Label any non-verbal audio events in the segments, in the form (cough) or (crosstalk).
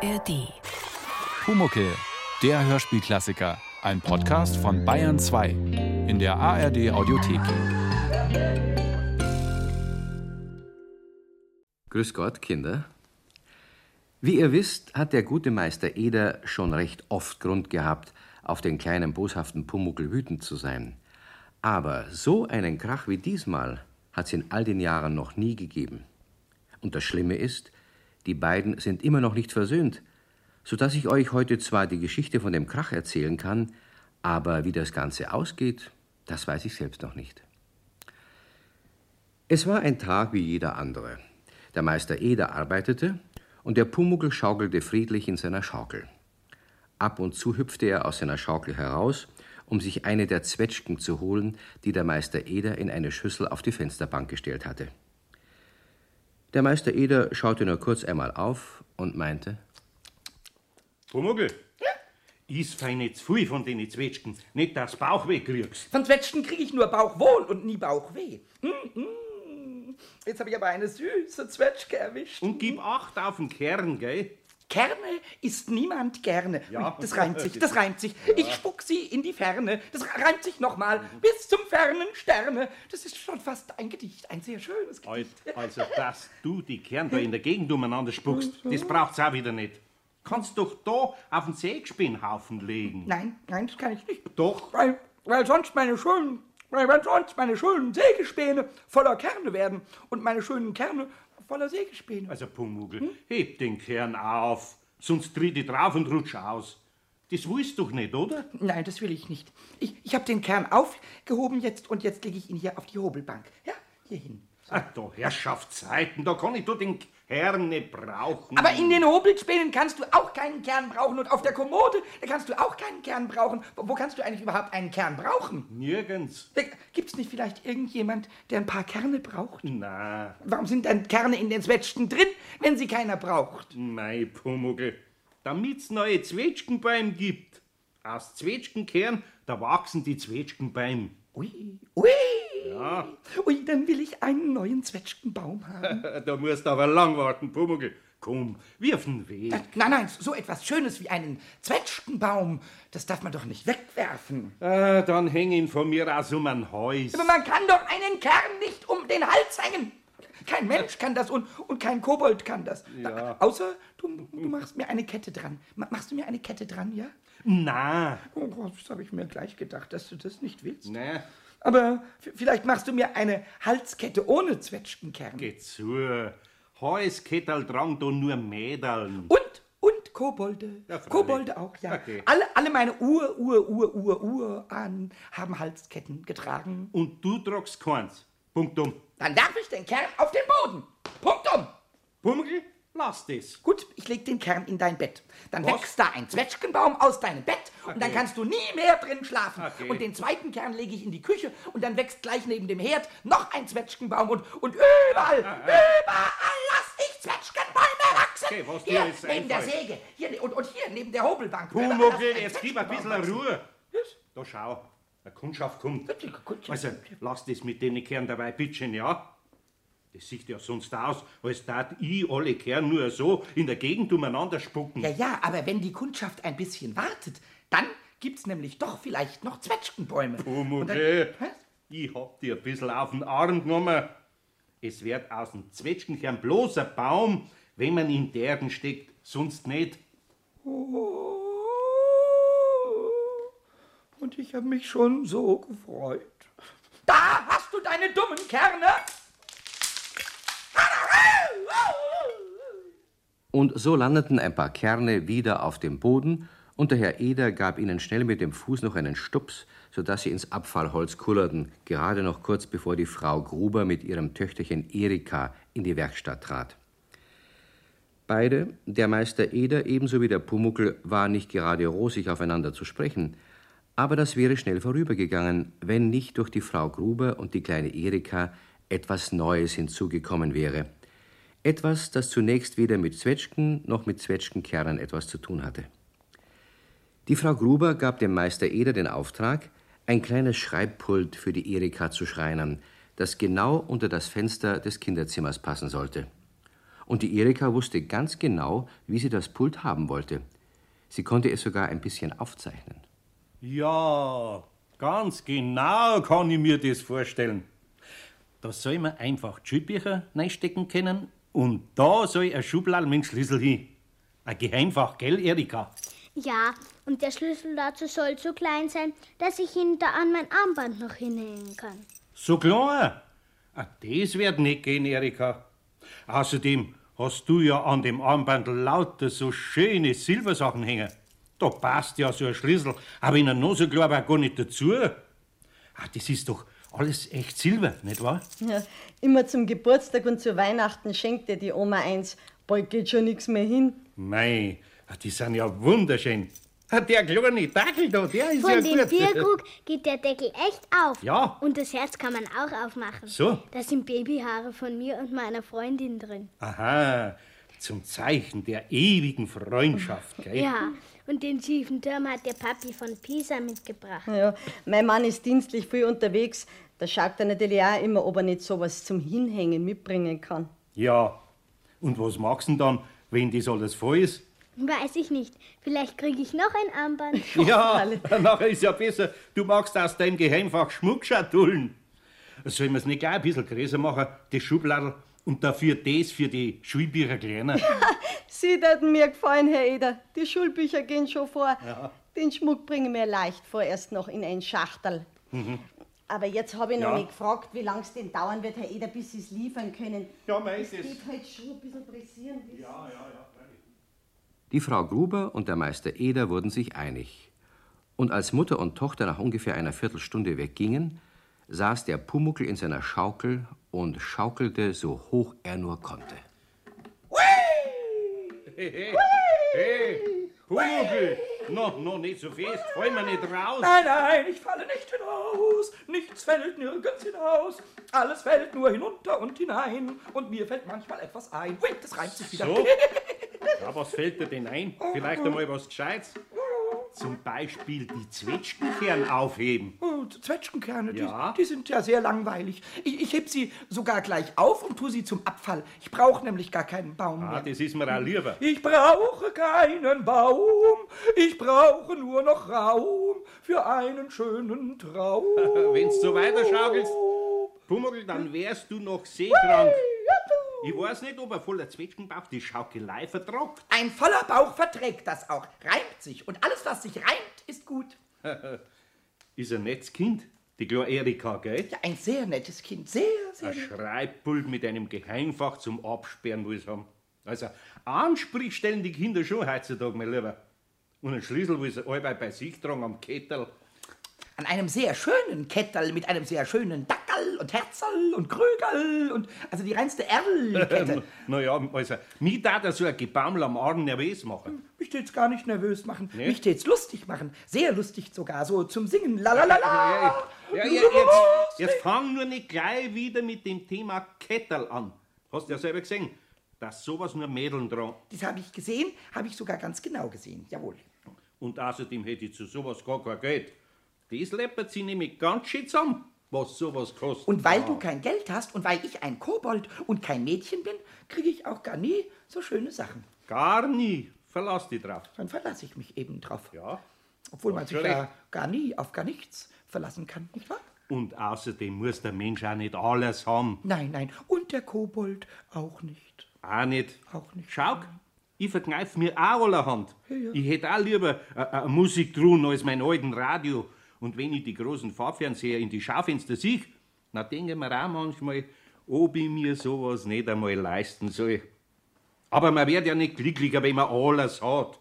ARD. Pumuckel, der Hörspielklassiker. Ein Podcast von Bayern 2 in der ARD Audiothek. Grüß Gott, Kinder. Wie ihr wisst, hat der gute Meister Eder schon recht oft Grund gehabt, auf den kleinen boshaften Pumuckel wütend zu sein. Aber so einen Krach wie diesmal hat es in all den Jahren noch nie gegeben. Und das Schlimme ist, die beiden sind immer noch nicht versöhnt, so dass ich euch heute zwar die Geschichte von dem Krach erzählen kann, aber wie das Ganze ausgeht, das weiß ich selbst noch nicht. Es war ein Tag wie jeder andere. Der Meister Eder arbeitete und der Pumuckel schaukelte friedlich in seiner Schaukel. Ab und zu hüpfte er aus seiner Schaukel heraus, um sich eine der Zwetschgen zu holen, die der Meister Eder in eine Schüssel auf die Fensterbank gestellt hatte. Der Meister Eder schaute nur kurz einmal auf und meinte: Pumuckl, iss fein nicht zu viel von den Zwetschgen, nicht dass du Bauch wegkriegst. Von Zwetschgen kriege ich nur Bauchwohl und nie Bauchweh. Mm, mm. Jetzt habe ich aber eine süße Zwetschge erwischt. Und gib Acht auf den Kern, gell? Kerne isst niemand gerne. Ja. Das (laughs) reimt sich, das reimt sich. Ich spuck sie in die Ferne. Das reimt sich nochmal. Bis zum fernen Sterne. Das ist schon fast ein Gedicht, ein sehr schönes Gedicht. (laughs) Also, dass du die Kern da in der Gegend umeinander spuckst, das braucht's auch wieder nicht. Kannst doch da auf den Sägespinnhaufen legen. Nein, nein, das kann ich nicht. Doch. Weil, weil sonst meine schönen, weil, weil sonst meine schönen Sägespäne voller Kerne werden und meine schönen Kerne voller Sägespäne. Also, Pumuckl, heb den Kern auf, sonst tritt ich drauf und rutsch aus. Das willst du doch nicht, oder? Nein, das will ich nicht. Ich, ich habe den Kern aufgehoben jetzt und jetzt lege ich ihn hier auf die Hobelbank. Ja, hier hin. Ach, da Herrschaftszeiten, da kann ich doch den Kern nicht brauchen. Aber in den Hobelspänen kannst du auch keinen Kern brauchen und auf der Kommode, da kannst du auch keinen Kern brauchen. Wo, wo kannst du eigentlich überhaupt einen Kern brauchen? Nirgends. Gibt es nicht vielleicht irgendjemand, der ein paar Kerne braucht? Na, Warum sind dann Kerne in den Zwetschgen drin, wenn sie keiner braucht? mei Pumuckl, damit's neue Zwetschgenbeim gibt. Aus Zwetschgenkern, da wachsen die Zwetschgenbeim. Ui, ui. Ja. Ui, dann will ich einen neuen Zwetschgenbaum haben. (laughs) Da musst du aber lang warten, Pumuckl. Komm, wirf ihn weg. Nein, nein, so etwas Schönes wie einen Zwetschgenbaum, das darf man doch nicht wegwerfen. Ah, dann häng ihn von mir aus um ein Hals. Aber man kann doch einen Kern nicht um den Hals hängen. Kein Mensch kann das und, und kein Kobold kann das. Ja. Außer du, du machst mir eine Kette dran. Ma- Machst du mir eine Kette dran, ja? Na, Oh, das habe ich mir gleich gedacht, dass du das nicht willst. na, Aber vielleicht machst du mir eine Halskette ohne Zwetschgenkern. geh zu. Halskettel dran da nur Mädeln. Und, und Kobolde. Ja. Kobolde auch, ja. Okay. Alle, alle meine Ur, Ur, Ur, Ur, Ur an haben Halsketten getragen. Und du tragst keins. Punktum. Dann werf ich den Kern auf den Boden. Punktum. Pumuckl, lass das. Gut, ich leg den Kern in dein Bett. Dann Was? wächst da ein Zwetschgenbaum aus deinem Bett und dann Okay. kannst du nie mehr drin schlafen. Okay. Und den zweiten Kern lege ich in die Küche und dann wächst gleich neben dem Herd noch ein Zwetschgenbaum und, und überall, überall lass ich Zwetschgenbäume wachsen. Okay, was dir hier jetzt neben der. Säge hier, und, und hier neben der Hobelbank. Pumuckl, ich jetzt gib ein bisschen. Ruhe. Da schau, eine Kundschaft kommt. Also, lass das mit den Kern dabei, bitteschön, ja? Das sieht ja sonst aus, als tat ich alle Kern nur so in der Gegend umeinander spucken. Ja, ja, aber wenn die Kundschaft ein bisschen wartet, dann gibt's nämlich doch vielleicht noch Zwetschgenbäume. Und dann- Pumuckl, Was? ich hab dir ein bisschen auf den Arm genommen. Es wird aus dem Zwetschgenkern bloß ein Baum, wenn man ihn in Erden steckt, sonst nicht. Und ich habe mich schon so gefreut. Da hast du deine dummen Kerne. Und so landeten ein paar Kerne wieder auf dem Boden, und der Herr Eder gab ihnen schnell mit dem Fuß noch einen Stups, so dass sie ins Abfallholz kullerten, gerade noch kurz bevor die Frau Gruber mit ihrem Töchterchen Erika in die Werkstatt trat. Beide, der Meister Eder ebenso wie der Pumuckel, waren nicht gerade rosig aufeinander zu sprechen, aber das wäre schnell vorübergegangen, wenn nicht durch die Frau Gruber und die kleine Erika etwas Neues hinzugekommen wäre. Etwas, das zunächst weder mit Zwetschgen noch mit Zwetschgenkernen etwas zu tun hatte. Die Frau Gruber gab dem Meister Eder den Auftrag, ein kleines Schreibpult für die Erika zu schreinern, das genau unter das Fenster des Kinderzimmers passen sollte. Und die Erika wusste ganz genau, wie sie das Pult haben wollte. Sie konnte es sogar ein bisschen aufzeichnen. Ja, ganz genau kann ich mir das vorstellen. Da soll man einfach die Schulbücher reinstecken können und da soll ein Schublal mit dem Schlüssel hin. Ein Geheimfach, gell, Erika? Ja, und der Schlüssel dazu soll so klein sein, dass ich ihn da an mein Armband noch hinhängen kann. So klein? Ah, das wird nicht gehen, Erika. Außerdem hast du ja an dem Armband lauter so schöne Silbersachen hängen. Da passt ja so ein Schlüssel, aber in Nase glaube ich auch gar nicht dazu. Ah, das ist doch alles echt Silber, nicht wahr? Ja, immer zum Geburtstag und zu Weihnachten schenkt dir die Oma eins. Bald geht schon nichts mehr hin. Mei, ah, die sind ja wunderschön. Ah, Der kleine Dackel da, der ist Von ja dem gut. Bierkrug geht der Deckel echt auf. Ja. Und das Herz kann man auch aufmachen. So. Da sind Babyhaare von mir und meiner Freundin drin. Aha, zum Zeichen der ewigen Freundschaft, gell? Ja, und den schiefen Turm hat der Papi von Pisa mitgebracht. Ja, mein Mann ist dienstlich viel unterwegs. Da schaut er natürlich auch immer, ob er nicht sowas zum Hinhängen mitbringen kann. Ja. Und was machst du denn dann, wenn das alles voll ist? Weiß ich nicht. Vielleicht kriege ich noch ein Armband. Ja, (laughs) nachher ist ja besser, du machst aus deinem Geheimfach Schmuckschatullen. Sollen wir es nicht gleich ein bisschen größer machen, die Schubladel, und dafür das für die Schulbücher kleiner? (laughs) Sie würden mir gefallen, Herr Eder. Die Schulbücher gehen schon vor. Den Schmuck bringen wir leicht vorerst noch in ein Schachtel. Aber jetzt habe ich noch Mhm. Ja. nicht gefragt, wie lange es denn dauern wird, Herr Eder, bis Sie es liefern können. Ja, mei, ist Es geht halt schon ein bisschen pressieren. bis- Die Frau Gruber und der Meister Eder wurden sich einig. Und als Mutter und Tochter nach ungefähr einer Viertelstunde weggingen, saß der Pumuckel in seiner Schaukel und schaukelte so hoch er nur konnte. Hey, hey, Pumuckl, noch, noch nicht so fest, fall mir nicht raus. Nein, nein, ich falle nicht hinaus. Nichts fällt nirgends hinaus. Alles fällt nur hinunter und hinein. Und mir fällt manchmal etwas ein. Ui, das reimt sich wieder. So? (laughs) Ja, was fällt dir denn ein? Vielleicht einmal was Gescheites? Zum Beispiel die Zwetschgenkern aufheben. Und Zwetschgenkerne, Ja. die, die sind ja sehr langweilig. Ich, ich heb sie sogar gleich auf und tue sie zum Abfall. Ich brauche nämlich gar keinen Baum Ah, mehr. das ist mir auch lieber. Ich brauche keinen Baum, ich brauche nur noch Raum für einen schönen Traum. (laughs) Wenn's so weiter schaukelst, Pumuckl, dann wärst du noch seekrank. Ich weiß nicht, ob ein voller Zwetschgenbauch die Schaukelei vertragt. Ein voller Bauch verträgt das auch, reimt sich. Und alles, was sich reimt, ist gut. (laughs) Ist ein nettes Kind, die kleine Erika, gell? Ja, ein sehr nettes Kind, sehr, sehr Ein nett. Schreibpult mit einem Geheimfach zum Absperren muss haben. Also, Ansprich stellen die Kinder schon heutzutage, mein Lieber. Und ein Schlüssel, wo sie allweil bei sich tragen am Kettel. An einem sehr schönen Kettel mit einem sehr schönen Dackel und Herzl und Krögerl und also die reinste Erlkette. (laughs) Naja, also, mich da so ein Gebaumel am Arm nervös machen. Mich tät's gar nicht nervös machen. Nee? Mich tät's lustig machen. Sehr lustig sogar, so zum Singen. La la la la. Ja, ja, ja, jetzt, jetzt fang nur nicht gleich wieder mit dem Thema Kettel an. Hast du ja selber gesehen, dass sowas nur Mädeln dran. Das habe ich gesehen, habe ich sogar ganz genau gesehen. Jawohl. Und außerdem hätte ich zu sowas gar kein Geld. Das läppert sie nämlich ganz schön zusammen, was sowas kostet. Und weil du kein Geld hast und weil ich ein Kobold und kein Mädchen bin, kriege ich auch gar nie so schöne Sachen. Gar nie. Verlass dich drauf. Dann verlasse ich mich eben drauf. Ja. Obwohl man sich ja gar nie auf gar nichts verlassen kann, nicht wahr? Und außerdem muss der Mensch auch nicht alles haben. Nein, nein. Und der Kobold auch nicht. Auch nicht. Auch nicht. Schau, ich verkneif mir auch allerhand. Ja, ja. Ich hätte auch lieber äh, äh, Musik drun als mein alten Radio. Und wenn ich die großen Farbfernseher in die Schaufenster sehe, dann denke ich mir auch manchmal, ob ich mir sowas nicht einmal leisten soll. Aber man wird ja nicht glücklicher, wenn man alles hat.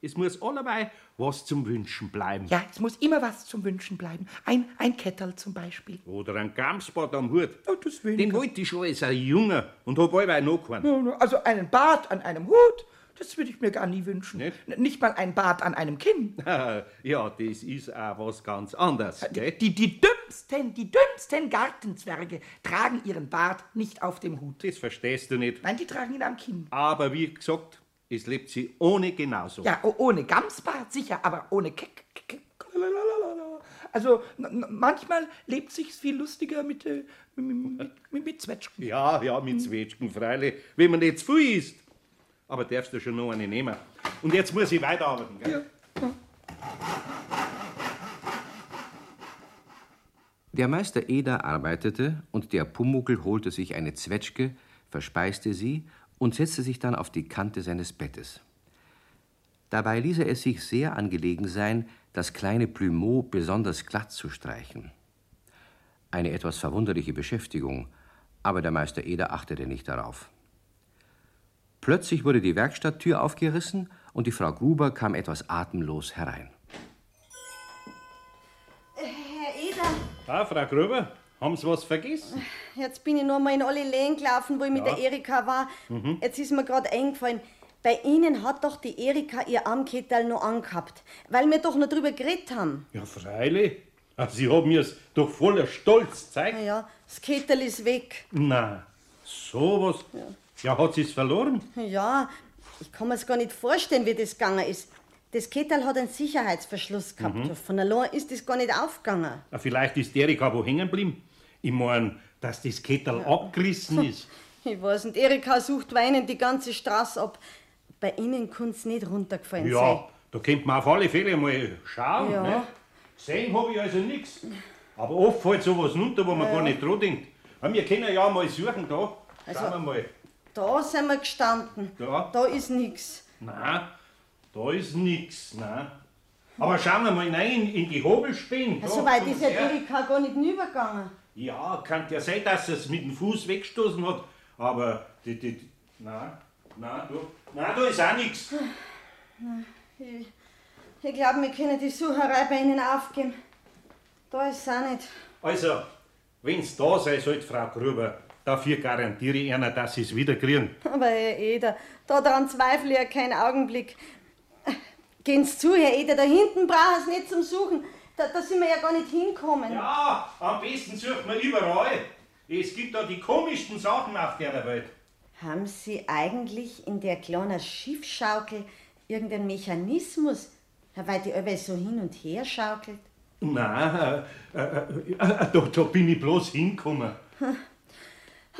Es muss allebei was zum Wünschen bleiben. Ja, es muss immer was zum Wünschen bleiben. Ein, ein Kettel zum Beispiel. Oder ein Gamsbad am Hut. Oh, das Den weniger. wollte ich schon als ein Junge und hab allweil noch keinen. Also einen Bart an einem Hut, das würde ich mir gar nie wünschen. Nicht? Nicht mal ein Bart an einem Kinn. (laughs) ja, das ist auch was ganz anderes, gell? Die, die dümmsten, die dümmsten Gartenzwerge tragen ihren Bart nicht auf dem Hut. Das verstehst du nicht. Nein, die tragen ihn am Kinn. Aber wie gesagt, es lebt sie ohne genauso. Ja, ohne Gamsbart sicher, aber ohne Keck. Also manchmal lebt sich's viel lustiger mit, äh, mit, mit, mit Zwetschgen. Ja, ja, mit Zwetschgen, freilich. Wenn man nicht zu viel isst. Aber darfst du schon noch eine nehmen. Und jetzt muss ich weiterarbeiten, gell? Der Meister Eder arbeitete und der Pumuckl holte sich eine Zwetschge, verspeiste sie und setzte sich dann auf die Kante seines Bettes. Dabei ließ er es sich sehr angelegen sein, das kleine Plumeau besonders glatt zu streichen. Eine etwas verwunderliche Beschäftigung, aber der Meister Eder achtete nicht darauf. Plötzlich wurde die Werkstatttür aufgerissen und die Frau Gruber kam etwas atemlos herein. Herr Eder, Ah, Frau Gruber, haben Sie was vergessen? jetzt bin ich noch mal in alle Läden gelaufen, wo ich mit Ja. der Erika war. Jetzt ist mir gerade eingefallen, bei Ihnen hat doch die Erika ihr Armkettel noch angehabt, weil wir doch noch drüber geredet haben. Ja, freilich. Sie haben mir's doch voller Stolz gezeigt. Na ja, das Kettel ist weg. Na, sowas. Ja, hat sie's verloren? Ja, ich kann mir's gar nicht vorstellen, wie das gegangen ist. Das Kettel hat einen Sicherheitsverschluss gehabt. Von allein ist das gar nicht aufgegangen. Ah, vielleicht ist Erika wo hängen geblieben. Ich mein, dass das Kettel abgerissen (laughs) ist. Ich weiß nicht, Erika sucht weinend die ganze Straße ab. Bei Ihnen kann's nicht runtergefallen sein. Ja, da könnte man auf alle Fälle mal schauen. Ja. Ne? Gesehen habe ich also nichts. Aber oft fällt sowas runter, wo man gar nicht dran denkt. Wir können ja mal suchen da. Schauen wir mal. Da sind wir gestanden. Ja. Da ist nix. Nein, da ist nichts. Nein. Aber schauen wir mal rein in, die Hobelspäne. da, So weit ist ja. Erika gar nicht hinübergegangen. Ja, kann ja sein, dass er es mit dem Fuß weggestoßen hat. Aber, die, die, die, nein, nein, da, nein, da ist auch nichts. Ich, ich glaube, wir können die Sucherei bei Ihnen aufgeben. Da ist es auch nicht. Also, wenn's da sein sollte, Frau Gruber, dafür garantiere ich Ihnen, dass Sie es wieder kriegen. Aber Herr Eder, daran zweifle ich ja keinen Augenblick. Gehen Sie zu, Herr Eder, da hinten brauchen Sie nicht zum Suchen. Da, da sind wir ja gar nicht hinkommen. Ja, am besten sucht man überall. Es gibt da die komischsten Sachen auf der Welt. Haben Sie eigentlich in der kleinen Schiffschaukel irgendeinen Mechanismus, weil die alle so hin und her schaukelt? Nein, äh, äh, äh, da, da bin ich bloß hingekommen. (laughs)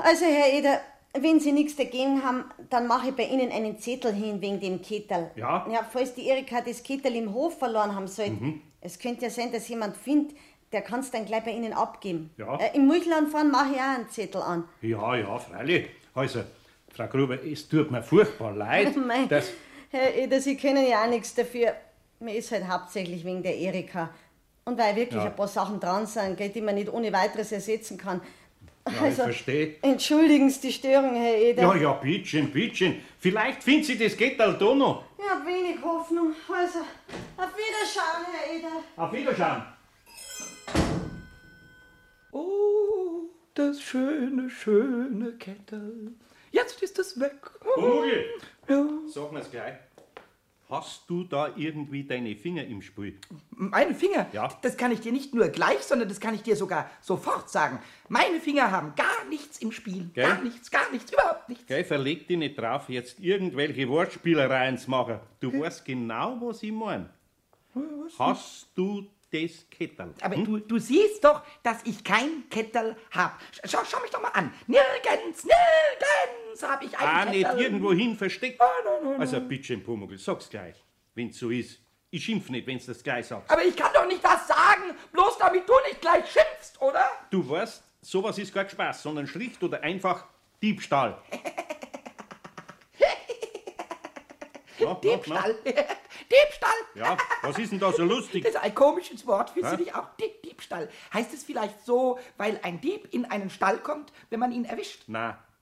Also, Herr Eder, wenn Sie nichts dagegen haben, dann mache ich bei Ihnen einen Zettel hin wegen dem Kettel. Ja? Ja, falls die Erika das Kettel im Hof verloren haben sollte. Mhm. Es könnte ja sein, dass jemand findet, der kann es dann gleich bei Ihnen abgeben. Ja. Äh, Im Milchladen fahren mache ich auch einen Zettel an. Ja, ja, freilich. Also, Frau Gruber, es tut mir furchtbar leid, (laughs) Mei, dass... Herr Eder, Sie können ja auch nichts dafür. Mir ist halt hauptsächlich wegen der Erika. Und weil wirklich Ja. ein paar Sachen dran sind, gell, die man nicht ohne weiteres ersetzen kann. Ja, ich verstehe. Entschuldigen Sie die Störung, Herr Eder. Ja, ja, bitteschön, bitteschön. Vielleicht findet sie das Kettel da noch. Ich hab wenig Hoffnung. Also, auf Wiederschauen, Herr Eder. Auf Wiederschauen. Oh, das schöne, schöne Kettel. Jetzt ist es weg. Vogel, Ja. sag mir's gleich. Hast du da irgendwie deine Finger im Spiel? Meine Finger, Ja. das kann ich dir nicht nur gleich, sondern das kann ich dir sogar sofort sagen. Meine Finger haben gar nichts im Spiel. Gell? Gar nichts, gar nichts, überhaupt nichts. Gell, verleg dich nicht drauf, jetzt irgendwelche Wortspielereien zu machen. Du weißt genau, was ich mein. Hast du das Kettel? Aber Hm? du, du siehst doch, dass ich kein Kettel hab. Schau, schau mich doch mal an. Nirgends, nirgends habe ich Ah, Kettel. nicht irgendwohin versteckt. Ah, nein, nein, nein. Also, bitteschön, Pumuckl, sag's gleich, wenn's so ist. Ich schimpf nicht, wenn's das gleich sagst. Aber ich kann doch nicht das sagen, bloß damit du nicht gleich schimpfst, oder? Du weißt, sowas ist kein Spaß, sondern schlicht oder einfach Diebstahl. (laughs) Ja, Diebstahl. (laughs) Diebstahl. Ja, was ist denn da so lustig? Das ist ein komisches Wort, findest du nicht auch? Dieb, Diebstahl. Heißt es vielleicht so, weil ein Dieb in einen Stall kommt, wenn man ihn erwischt?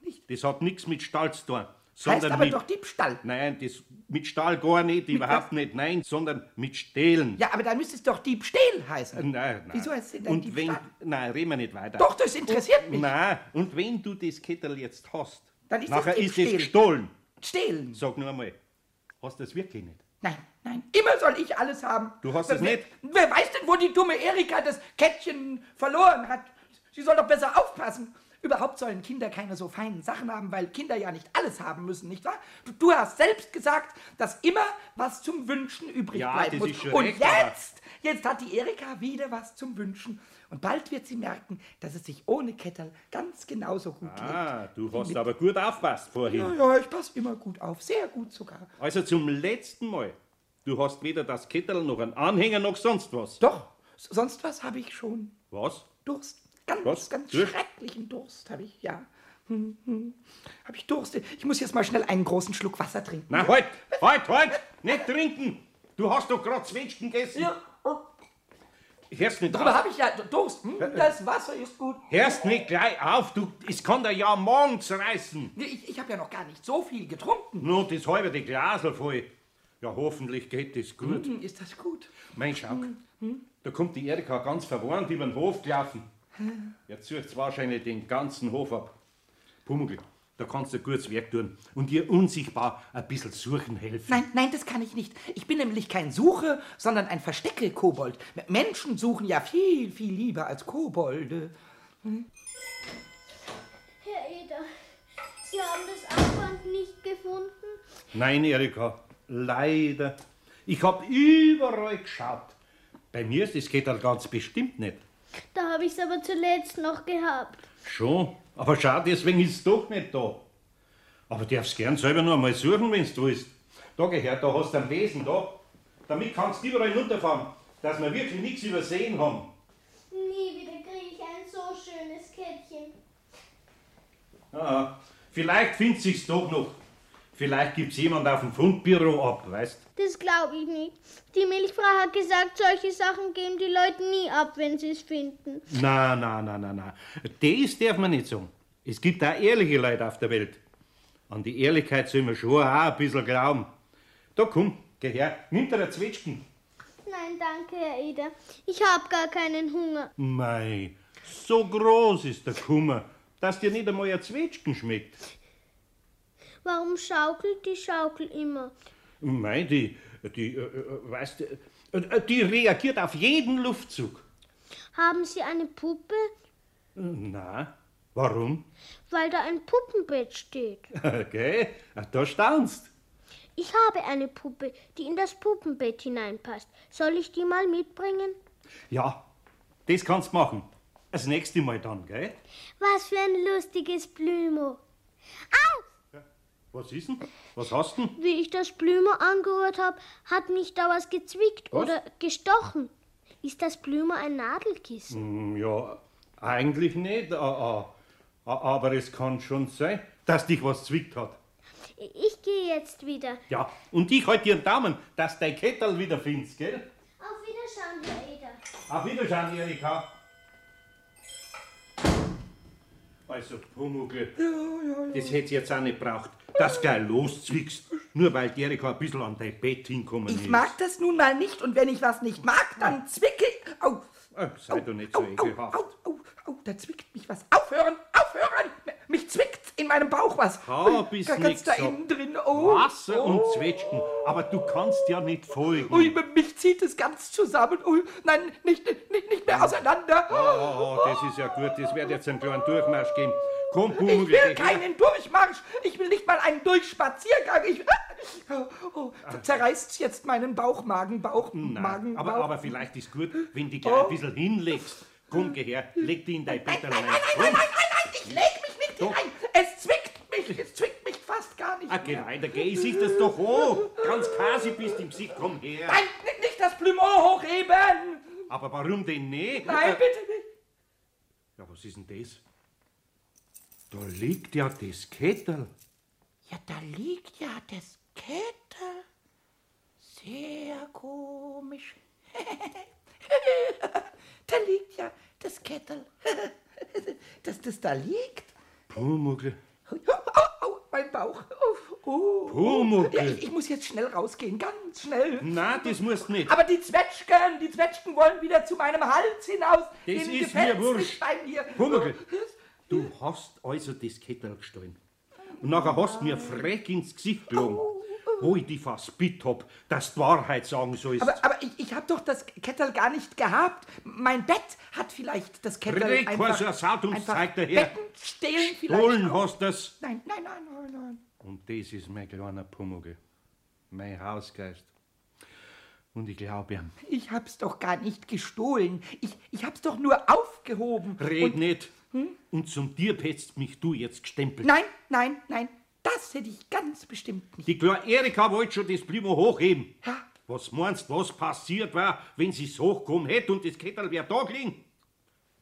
Nein, das hat nichts mit Stall zu tun. Heißt Sondern aber mit, doch Diebstahl. Nein, das mit Stahl gar nicht, überhaupt nicht, nein, sondern mit Stehlen. Ja, aber dann müsste es doch Diebstähl heißen. Nein, nein. Wieso heißt es denn Und wenn, Diebstahl? nein, reden wir nicht weiter. Doch, das interessiert mich. Nein, und wenn du das Kettel jetzt hast, Dann ist das nachher ist es gestohlen. Stehlen. Sag nur einmal, hast du das wirklich nicht? Nein, nein, immer soll ich alles haben. Du hast es nicht? Wer weiß denn, wo die dumme Erika das Kettchen verloren hat? Sie soll doch besser aufpassen. Überhaupt sollen Kinder keine so feinen Sachen haben, weil Kinder ja nicht alles haben müssen, nicht wahr? Du, du hast selbst gesagt, dass immer was zum Wünschen übrig Ja, bleiben muss. Und recht, jetzt, jetzt hat die Erika wieder was zum Wünschen. Und bald wird sie merken, dass es sich ohne Kettel ganz genauso gut Ah, du hast aber gut aufpasst vorhin. Ja, ja, ich passe immer gut auf, sehr gut sogar. Also zum letzten Mal. Du hast weder das Kettel noch einen Anhänger noch sonst was. Doch, sonst was habe ich schon. Was? Durst. Ganz, Was? ganz Durst? schrecklichen Durst habe ich, ja. Hm, hm. Habe ich Durst? Ich muss jetzt mal schnell einen großen Schluck Wasser trinken. Na, halt, halt, halt! Nicht trinken! Du hast doch gerade Zwetschgen gegessen. Ja, oh, Hörst nicht darüber habe ich ja Durst. Hm? Das Wasser ist gut. Hörst nicht gleich auf, du, es kann dir ja morgens reißen. Nee, Ich, ich habe ja noch gar nicht so viel getrunken. Nur das halbe die Glasel voll. Ja, hoffentlich geht das gut. Hm, ist das gut? Mein Schau, da kommt die Erika ganz verwarnt über den Hof gelaufen. Hm. Jetzt sucht wahrscheinlich den ganzen Hof ab. Pummel, da kannst du gutes Werk tun und dir unsichtbar ein bisschen suchen helfen. Nein, nein, das kann ich nicht. Ich bin nämlich kein Suche, sondern ein Verstecke-Kobold. Menschen suchen ja viel, viel lieber als Kobolde. Herr Eder, Sie haben das Armband nicht gefunden? Nein, Erika, leider. Ich hab überall geschaut. Bei mir ist das Kettel ganz bestimmt nicht. Da habe ich es aber zuletzt noch gehabt. Schon, aber schau, deswegen ist es doch nicht da. Aber du darfst gern selber noch einmal suchen, wenn du willst. Da gehört, da hast du einen Besen, da. Damit kannst du überall runterfahren, dass wir wirklich nichts übersehen haben. Nie wieder kriege ich ein so schönes Kettchen. Aha, vielleicht findet sich's doch noch. Vielleicht gibt's jemand auf dem Fundbüro ab, weißt? Das glaube ich nicht. Die Milchfrau hat gesagt, solche Sachen geben die Leute nie ab, wenn sie es finden. Na, na, na, na, na. Das darf man nicht sagen. Es gibt auch ehrliche Leute auf der Welt. An die Ehrlichkeit soll man schon auch ein bisschen glauben. Da komm, geh her, nimm dir ein Zwetschgen. Nein, danke, Herr Eder. Ich habe gar keinen Hunger. Mei, so groß ist der Kummer, dass dir nicht einmal ein Zwetschgen schmeckt. Warum schaukelt die Schaukel immer? Mei, die, die, äh, äh, weißt äh, äh, die reagiert auf jeden Luftzug. Haben Sie eine Puppe? Na, warum? Weil da ein Puppenbett steht. (laughs) Okay, da staunst. Ich habe eine Puppe, die in das Puppenbett hineinpasst. Soll ich die mal mitbringen? Ja, das kannst du machen. Das nächste Mal dann, gell? Was für ein lustiges Blümo. Au! Was ist denn? Was hast denn? Wie ich das Blümo angerührt habe, hat mich da was gezwickt Was? oder gestochen. Ist das Blümo ein Nadelkissen? Hm, Ja, eigentlich nicht, aber es kann schon sein, dass dich was zwickt hat. Ich gehe jetzt wieder. Ja, und ich halte dir einen Daumen, dass dein Kettel wieder findest, gell? Auf Wiederschauen, Herr Eder. Auf Wiedersehen, Erika. Also, Pumuckl, das hätte jetzt auch nicht braucht, dass du gleich loszwickst, nur weil die Erika ein bisschen an dein Bett hinkommen ist. Ich mag das nun mal nicht und wenn ich was nicht mag, dann zwicke ich. Au, Ah, sei doch nicht so au, ekelhaft. au, au, au, da zwickt mich was. Aufhören, aufhören! Mich zwickt in meinem Bauch was. Hab Ui, nicht ganz da gesagt. innen drin. Oh, Wasser oh. und Zwetschgen, aber du kannst ja nicht folgen. Ui, mich zieht es ganz zusammen. Ui, nein, nicht, nicht, nicht mehr auseinander. Oh, das ist ja gut, das wird jetzt einen kleinen Durchmarsch geben. Komm, Ich Pumuckl, will keinen Durchmarsch. Ich will nicht mal einen Durchspaziergang. Ich, oh, oh, zerreißt jetzt meinen Bauch, Magen, Bauch, Magen, Nein, aber, Bauch. aber vielleicht ist gut, wenn du dich gleich ein bisschen hinlegst. Komm, geh her, leg dich in dein Bett Nein, allein. nein, nein, nein, nein, nein, ich leg mich nicht Doch. hinein. Mich, es zwickt mich fast gar nicht Ah, geh mehr. weiter, geh, ich sieh das doch an. Ganz kasi bist im Gesicht, komm her. Nein, n- nicht das Plümo hochheben. Aber warum denn nicht? Nein, Äh, bitte nicht. Ja, was ist denn das? Da liegt ja das Kettel. Ja, da liegt ja das Kettel. Sehr komisch. (laughs) da liegt ja das Kettel. (laughs) Dass das da liegt. Au, au, mein Bauch. Oh, oh. Pumuckl. Ja, ich, ich muss jetzt schnell rausgehen, ganz schnell. Nein, das musst du nicht. Aber die Zwetschgen, die Zwetschgen wollen wieder zu meinem Hals hinaus. Das ist mir wurscht. Pumuckl, du hast also das Kettel gestohlen. Und nachher hast du mir frech ins Gesicht gelogen. wo ich die fast bitt hab, dass du Wahrheit sagen sollst. Aber, aber ich, ich hab doch das Kettel gar nicht gehabt. Mein Bett hat vielleicht das Kettel Red, einfach... Sautums einfach zeigt daher. Betten stehlen vielleicht. Stohlen hast das. Nein, nein, nein, nein, nein. Und das ist mein kleiner Pumuckl. Mein Hausgeist. Und ich glaube ihm. Ich hab's doch gar nicht gestohlen. Ich, ich hab's doch nur aufgehoben. Red Und, nicht. Und zum Dieb hättest mich du jetzt gestempelt. nein, nein, nein. Das hätte ich ganz bestimmt nicht. Die kleine Erika wollte schon das Blümer hochheben. Ja. Was meinst du, was passiert war, wenn sie's hochgekommen hätte und das Kettel wär da gelegen?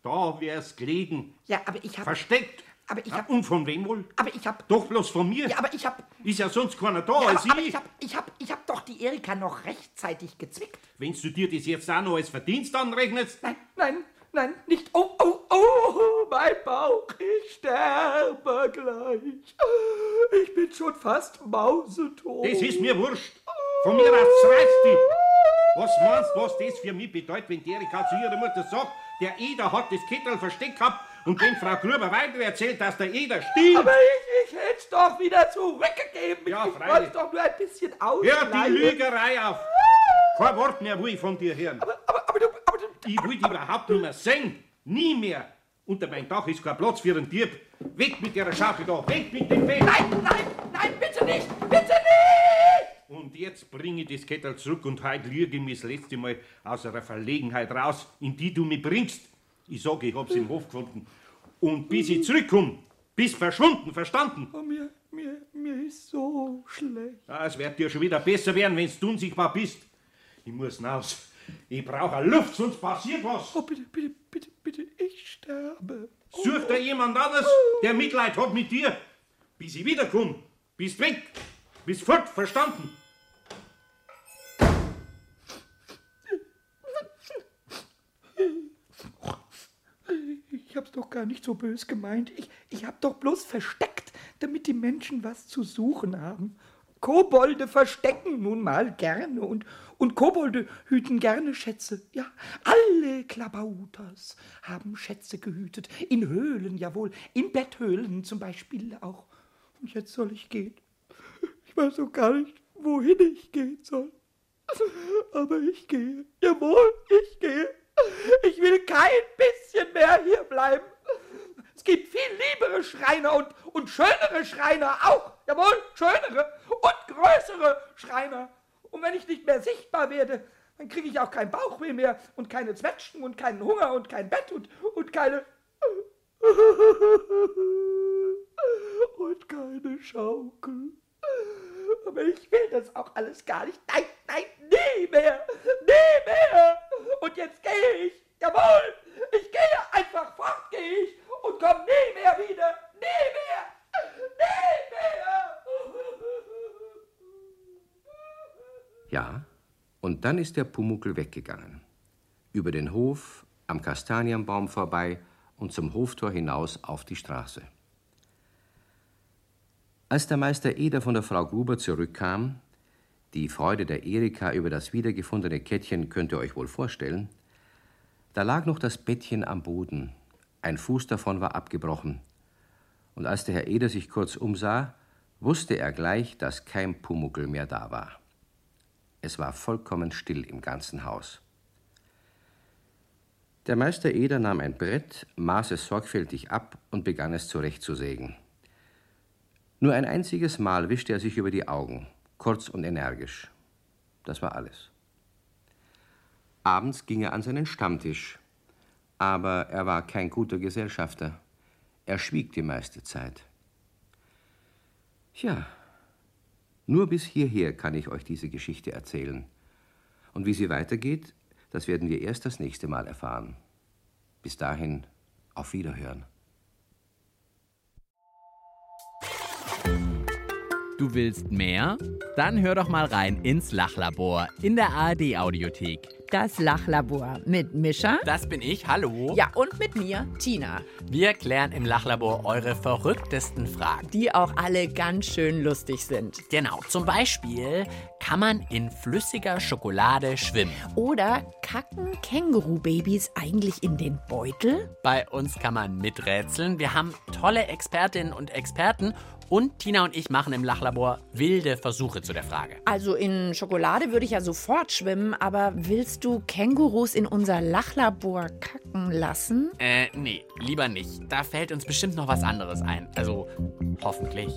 Da wär's gelegen. Ja, aber ich hab... Versteckt. Aber ich Ja, hab... Und von wem wohl? Aber ich hab... Doch bloß von mir. Ja, aber ich hab... Ist ja sonst keiner da Ja, als aber, aber ich. ich hab, ich hab, ich hab doch die Erika noch rechtzeitig gezwickt. Wenn du dir das jetzt auch noch als Verdienst anrechnest, Nein, nein, nein, nicht. Oh, oh, oh, mein Bauch, ich sterbe gleich. Ich bin schon fast mausetot. das ist mir wurscht. Von mir aus reißt die. Was meinst du, was das für mich bedeutet, wenn die Erika zu ihrer Mutter sagt, der Eder hat das Kettel versteckt gehabt und wenn Frau Gruber weiter erzählt, dass der Eder stiehlt. Aber ich, ich hätte es doch wieder zurückgegeben. Ja, ich wollte doch nur ein bisschen Hör die. Lügerei auf. Kein Wort mehr will ich von dir hören. Aber, aber, aber, du, aber du, Ich will dich überhaupt nicht mehr sehen. Nie mehr. Unter meinem Dach ist kein Platz für einen Dieb. Weg mit der Schaukel da. Weg mit dem Feld. nein, nein, nein, bitte nicht, bitte nicht. Und jetzt bringe ich das Kettel zurück und heute lüge ich mich das letzte Mal aus einer Verlegenheit raus, in die du mich bringst. Ich sage, ich hab's im Hof gefunden. Und bis ich zurückkomme, bist verschwunden, verstanden? Oh, mir, mir, mir ist so schlecht. Ja, es wird dir schon wieder besser werden, wenn du unsichtbar bist. Ich muss raus. Ich brauche Luft, sonst passiert was. Oh, bitte, bitte, bitte, bitte, ich sterbe. Such dir jemand anderes, der Mitleid hat mit dir. Bis ich wiederkomme. Bist weg. Bist fort, verstanden? Ich hab's doch gar nicht so bös gemeint. Ich, ich hab doch bloß versteckt, damit die Menschen was zu suchen haben. Kobolde verstecken nun mal gerne und, und Kobolde hüten gerne Schätze. Ja, alle Klabauters haben Schätze gehütet. In Höhlen, jawohl. In Betthöhlen zum Beispiel auch. Und jetzt soll ich gehen. Ich weiß doch gar nicht, wohin ich gehen soll. Aber ich gehe. Jawohl, ich gehe. Ich will kein bisschen mehr hier bleiben. Es gibt viel liebere Schreiner und, und schönere Schreiner auch. Jawohl, schönere und größere Schreiner. Und wenn ich nicht mehr sichtbar werde, dann kriege ich auch kein Bauchweh mehr und keine Zwetschgen und keinen Hunger und kein Bett und, und keine... (laughs) und keine Schaukel. Aber ich will das auch alles gar nicht. Nein, nein, nie mehr. Nie mehr. Und jetzt gehe ich. Jawohl. Ich gehe einfach fort, gehe ich. Und komm nie mehr wieder. Nie mehr. Nie mehr. Ja, und dann ist der Pumuckl weggegangen. Über den Hof, am Kastanienbaum vorbei und zum Hoftor hinaus auf die Straße. Als der Meister Eder von der Frau Gruber zurückkam, die Freude der Erika über das wiedergefundene Kettchen könnt ihr euch wohl vorstellen, da lag noch das Bettchen am Boden, ein Fuß davon war abgebrochen, und als der Herr Eder sich kurz umsah, wusste er gleich, dass kein Pumuckl mehr da war. Es war vollkommen still im ganzen Haus. Der Meister Eder nahm ein Brett, maß es sorgfältig ab und begann es zurechtzusägen. Nur ein einziges Mal wischte er sich über die Augen, kurz und energisch. Das war alles. Abends ging er an seinen Stammtisch, aber er war kein guter Gesellschafter. Er schwieg die meiste Zeit. Tja, nur bis hierher kann ich euch diese Geschichte erzählen. Und wie sie weitergeht, das werden wir erst das nächste Mal erfahren. Bis dahin, auf Wiederhören. Du willst mehr? Dann hör doch mal rein ins Lachlabor in der ARD Audiothek. Das Lachlabor mit Mischa. Das bin ich, hallo. Ja, und mit mir, Tina. Wir klären im Lachlabor eure verrücktesten Fragen. Die auch alle ganz schön lustig sind. Genau, zum Beispiel, kann man in flüssiger Schokolade schwimmen. Oder kacken Kängurubabys eigentlich in den Beutel? Bei uns kann man miträtseln. Wir haben tolle Expertinnen und Experten und Tina und ich machen im Lachlabor wilde Versuche zu der Frage. Also in Schokolade würde ich ja sofort schwimmen, aber willst du Kängurus in unser Lachlabor kacken lassen? Äh, nee, lieber nicht. Da fällt uns bestimmt noch was anderes ein. Also, hoffentlich.